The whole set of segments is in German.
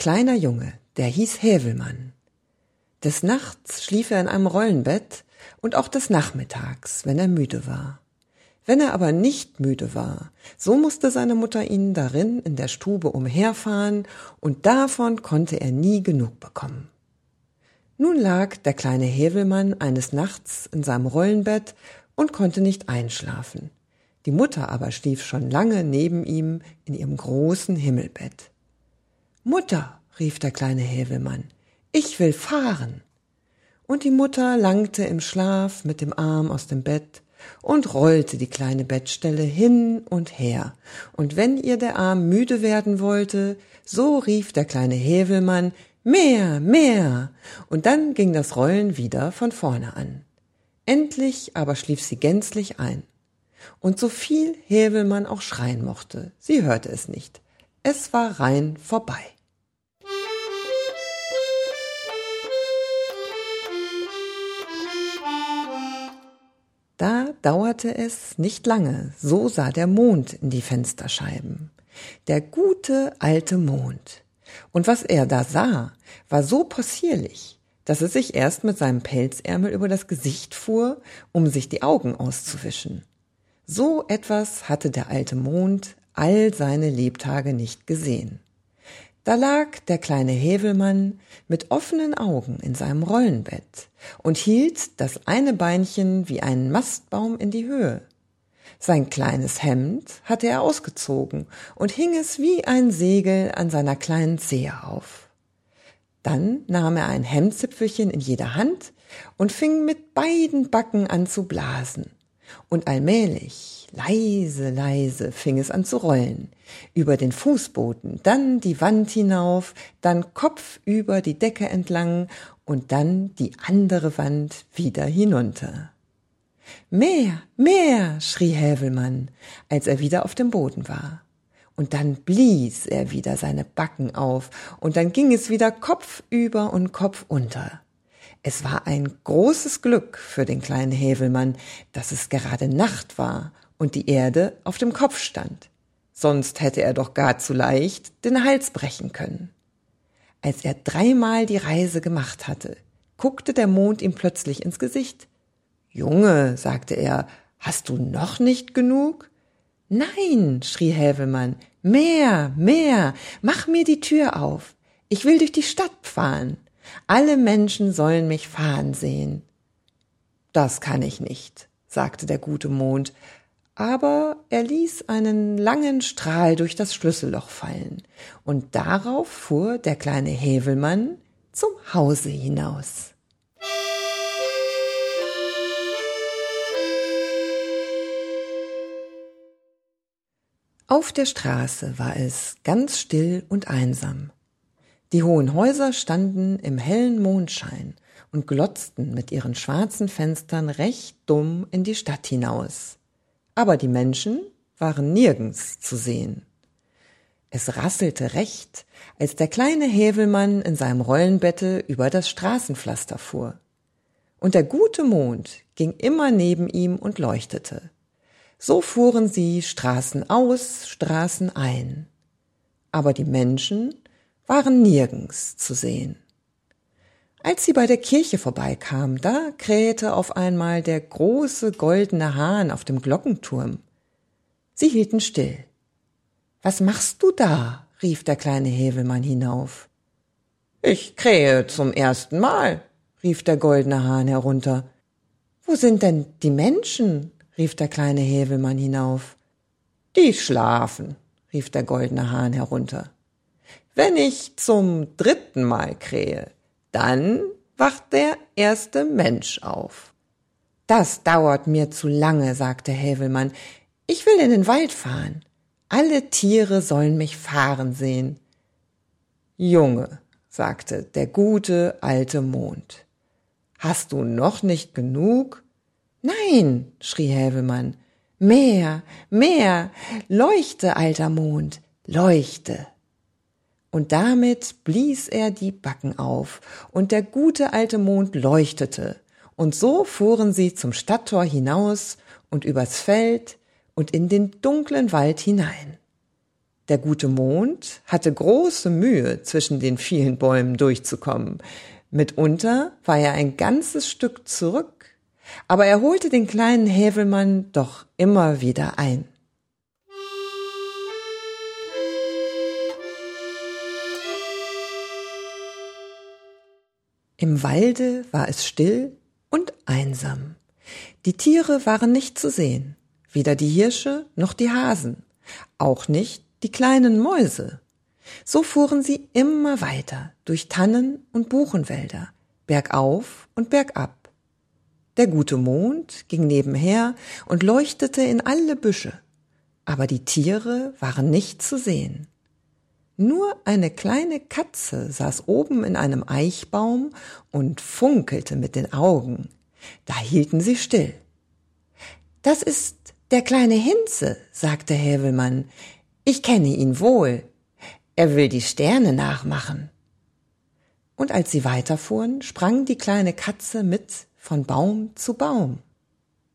kleiner Junge, der hieß Hävelmann. Des Nachts schlief er in einem Rollenbett und auch des Nachmittags, wenn er müde war. Wenn er aber nicht müde war, so musste seine Mutter ihn darin in der Stube umherfahren, und davon konnte er nie genug bekommen. Nun lag der kleine Hävelmann eines Nachts in seinem Rollenbett und konnte nicht einschlafen. Die Mutter aber schlief schon lange neben ihm in ihrem großen Himmelbett. Mutter, rief der kleine Hävelmann, ich will fahren. Und die Mutter langte im Schlaf mit dem Arm aus dem Bett und rollte die kleine Bettstelle hin und her, und wenn ihr der Arm müde werden wollte, so rief der kleine Hävelmann Mehr, mehr, und dann ging das Rollen wieder von vorne an. Endlich aber schlief sie gänzlich ein. Und so viel Hävelmann auch schreien mochte, sie hörte es nicht. Es war rein vorbei. Da dauerte es nicht lange, so sah der Mond in die Fensterscheiben. Der gute alte Mond. Und was er da sah, war so possierlich, dass es sich erst mit seinem Pelzärmel über das Gesicht fuhr, um sich die Augen auszuwischen. So etwas hatte der alte Mond all seine Lebtage nicht gesehen. Da lag der kleine Hävelmann mit offenen Augen in seinem Rollenbett und hielt das eine Beinchen wie einen Mastbaum in die Höhe. Sein kleines Hemd hatte er ausgezogen und hing es wie ein Segel an seiner kleinen Zehe auf. Dann nahm er ein Hemdzipfelchen in jeder Hand und fing mit beiden Backen an zu blasen und allmählich, leise, leise fing es an zu rollen. Über den Fußboden, dann die Wand hinauf, dann kopfüber die Decke entlang und dann die andere Wand wieder hinunter. Mehr, mehr, schrie Hävelmann, als er wieder auf dem Boden war. Und dann blies er wieder seine Backen auf, und dann ging es wieder kopfüber und kopfunter. Es war ein großes Glück für den kleinen Hävelmann, dass es gerade Nacht war und die Erde auf dem Kopf stand. Sonst hätte er doch gar zu leicht den Hals brechen können. Als er dreimal die Reise gemacht hatte, guckte der Mond ihm plötzlich ins Gesicht. Junge, sagte er, hast du noch nicht genug? Nein, schrie Hävelmann, mehr, mehr, mach mir die Tür auf. Ich will durch die Stadt fahren. Alle Menschen sollen mich fahren sehen. Das kann ich nicht, sagte der gute Mond, aber er ließ einen langen Strahl durch das Schlüsselloch fallen, und darauf fuhr der kleine Hävelmann zum Hause hinaus. Auf der Straße war es ganz still und einsam. Die hohen Häuser standen im hellen Mondschein und glotzten mit ihren schwarzen Fenstern recht dumm in die Stadt hinaus. Aber die Menschen waren nirgends zu sehen. Es rasselte recht, als der kleine Hävelmann in seinem Rollenbette über das Straßenpflaster fuhr. Und der gute Mond ging immer neben ihm und leuchtete. So fuhren sie Straßen aus, Straßen ein. Aber die Menschen waren nirgends zu sehen. Als sie bei der Kirche vorbeikam, da krähte auf einmal der große goldene Hahn auf dem Glockenturm. Sie hielten still. Was machst du da? rief der kleine Hävelmann hinauf. Ich krähe zum ersten Mal, rief der goldene Hahn herunter. Wo sind denn die Menschen? rief der kleine Hävelmann hinauf. Die schlafen, rief der goldene Hahn herunter. Wenn ich zum dritten Mal krähe, dann wacht der erste Mensch auf. Das dauert mir zu lange, sagte Hävelmann. Ich will in den Wald fahren. Alle Tiere sollen mich fahren sehen. Junge, sagte der gute alte Mond. Hast du noch nicht genug? Nein, schrie Hävelmann. Mehr, mehr, leuchte, alter Mond, leuchte und damit blies er die Backen auf, und der gute alte Mond leuchtete, und so fuhren sie zum Stadttor hinaus und übers Feld und in den dunklen Wald hinein. Der gute Mond hatte große Mühe, zwischen den vielen Bäumen durchzukommen. Mitunter war er ein ganzes Stück zurück, aber er holte den kleinen Hävelmann doch immer wieder ein. Im Walde war es still und einsam. Die Tiere waren nicht zu sehen, weder die Hirsche noch die Hasen, auch nicht die kleinen Mäuse. So fuhren sie immer weiter durch Tannen und Buchenwälder, bergauf und bergab. Der gute Mond ging nebenher und leuchtete in alle Büsche, aber die Tiere waren nicht zu sehen. Nur eine kleine Katze saß oben in einem Eichbaum und funkelte mit den Augen. Da hielten sie still. Das ist der kleine Hinze, sagte Hävelmann. Ich kenne ihn wohl. Er will die Sterne nachmachen. Und als sie weiterfuhren, sprang die kleine Katze mit von Baum zu Baum.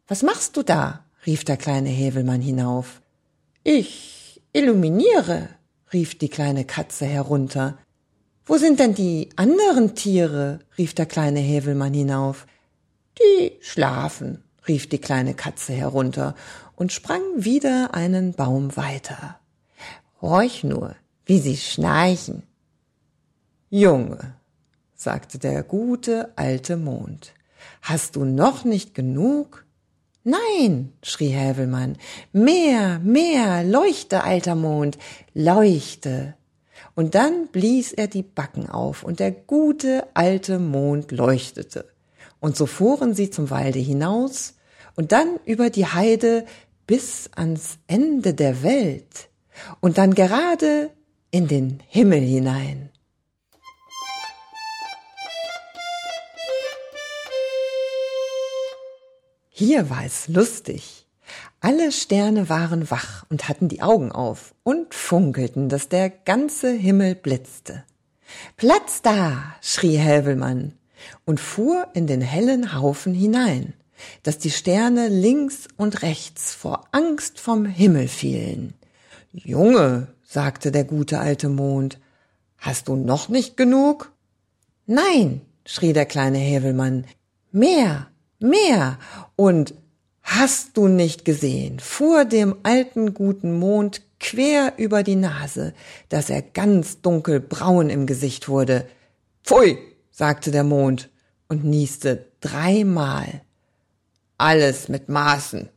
Was machst du da? rief der kleine Hävelmann hinauf. Ich illuminiere, rief die kleine Katze herunter. Wo sind denn die anderen Tiere? rief der kleine Hävelmann hinauf. Die schlafen, rief die kleine Katze herunter und sprang wieder einen Baum weiter. Horch nur, wie sie schnarchen. Junge, sagte der gute alte Mond, hast du noch nicht genug? Nein, schrie Hävelmann, mehr, mehr, leuchte, alter Mond, leuchte. Und dann blies er die Backen auf, und der gute alte Mond leuchtete. Und so fuhren sie zum Walde hinaus und dann über die Heide bis ans Ende der Welt und dann gerade in den Himmel hinein. Hier war es lustig. Alle Sterne waren wach und hatten die Augen auf und funkelten, dass der ganze Himmel blitzte. Platz da! schrie Helvelmann und fuhr in den hellen Haufen hinein, dass die Sterne links und rechts vor Angst vom Himmel fielen. Junge, sagte der gute alte Mond, hast du noch nicht genug? Nein, schrie der kleine Hävelmann, mehr, mehr, und hast du nicht gesehen, fuhr dem alten guten Mond quer über die Nase, dass er ganz dunkelbraun im Gesicht wurde. Pfui, sagte der Mond und nieste dreimal. Alles mit Maßen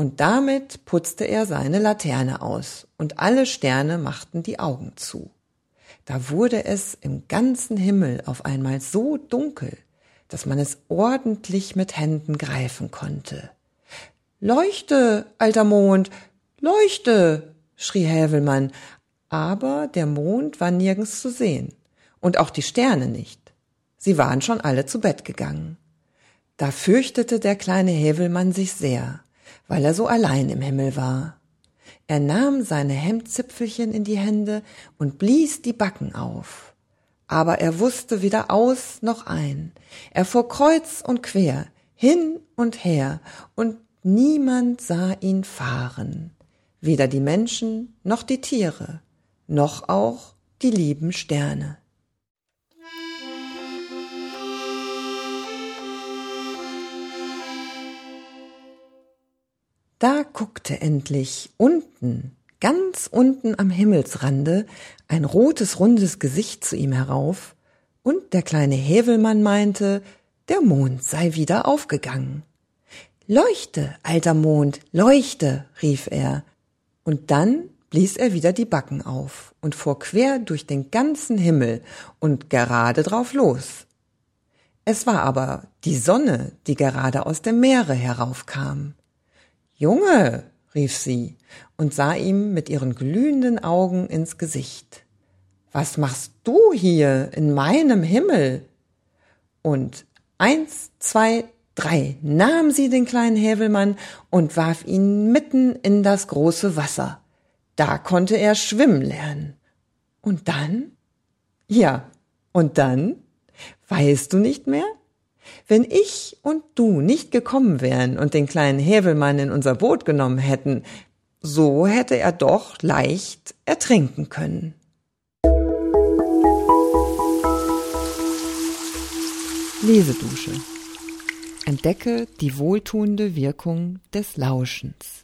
und damit putzte er seine Laterne aus, und alle Sterne machten die Augen zu. Da wurde es im ganzen Himmel auf einmal so dunkel, dass man es ordentlich mit Händen greifen konnte. Leuchte, alter Mond, leuchte, schrie Hävelmann, aber der Mond war nirgends zu sehen, und auch die Sterne nicht. Sie waren schon alle zu Bett gegangen. Da fürchtete der kleine Hävelmann sich sehr, weil er so allein im Himmel war. Er nahm seine Hemdzipfelchen in die Hände und blies die Backen auf. Aber er wusste weder aus noch ein. Er fuhr kreuz und quer, hin und her, und niemand sah ihn fahren. Weder die Menschen noch die Tiere, noch auch die lieben Sterne. Da guckte endlich unten, ganz unten am Himmelsrande, ein rotes, rundes Gesicht zu ihm herauf, und der kleine Hävelmann meinte, der Mond sei wieder aufgegangen. Leuchte, alter Mond, leuchte, rief er, und dann blies er wieder die Backen auf und fuhr quer durch den ganzen Himmel und gerade drauf los. Es war aber die Sonne, die gerade aus dem Meere heraufkam. Junge, rief sie und sah ihm mit ihren glühenden Augen ins Gesicht. Was machst du hier in meinem Himmel? Und eins, zwei, drei nahm sie den kleinen Hävelmann und warf ihn mitten in das große Wasser. Da konnte er schwimmen lernen. Und dann? Ja, und dann? Weißt du nicht mehr? Wenn ich und du nicht gekommen wären und den kleinen Hävelmann in unser Boot genommen hätten, so hätte er doch leicht ertrinken können. Lesedusche. Entdecke die wohltuende Wirkung des Lauschens.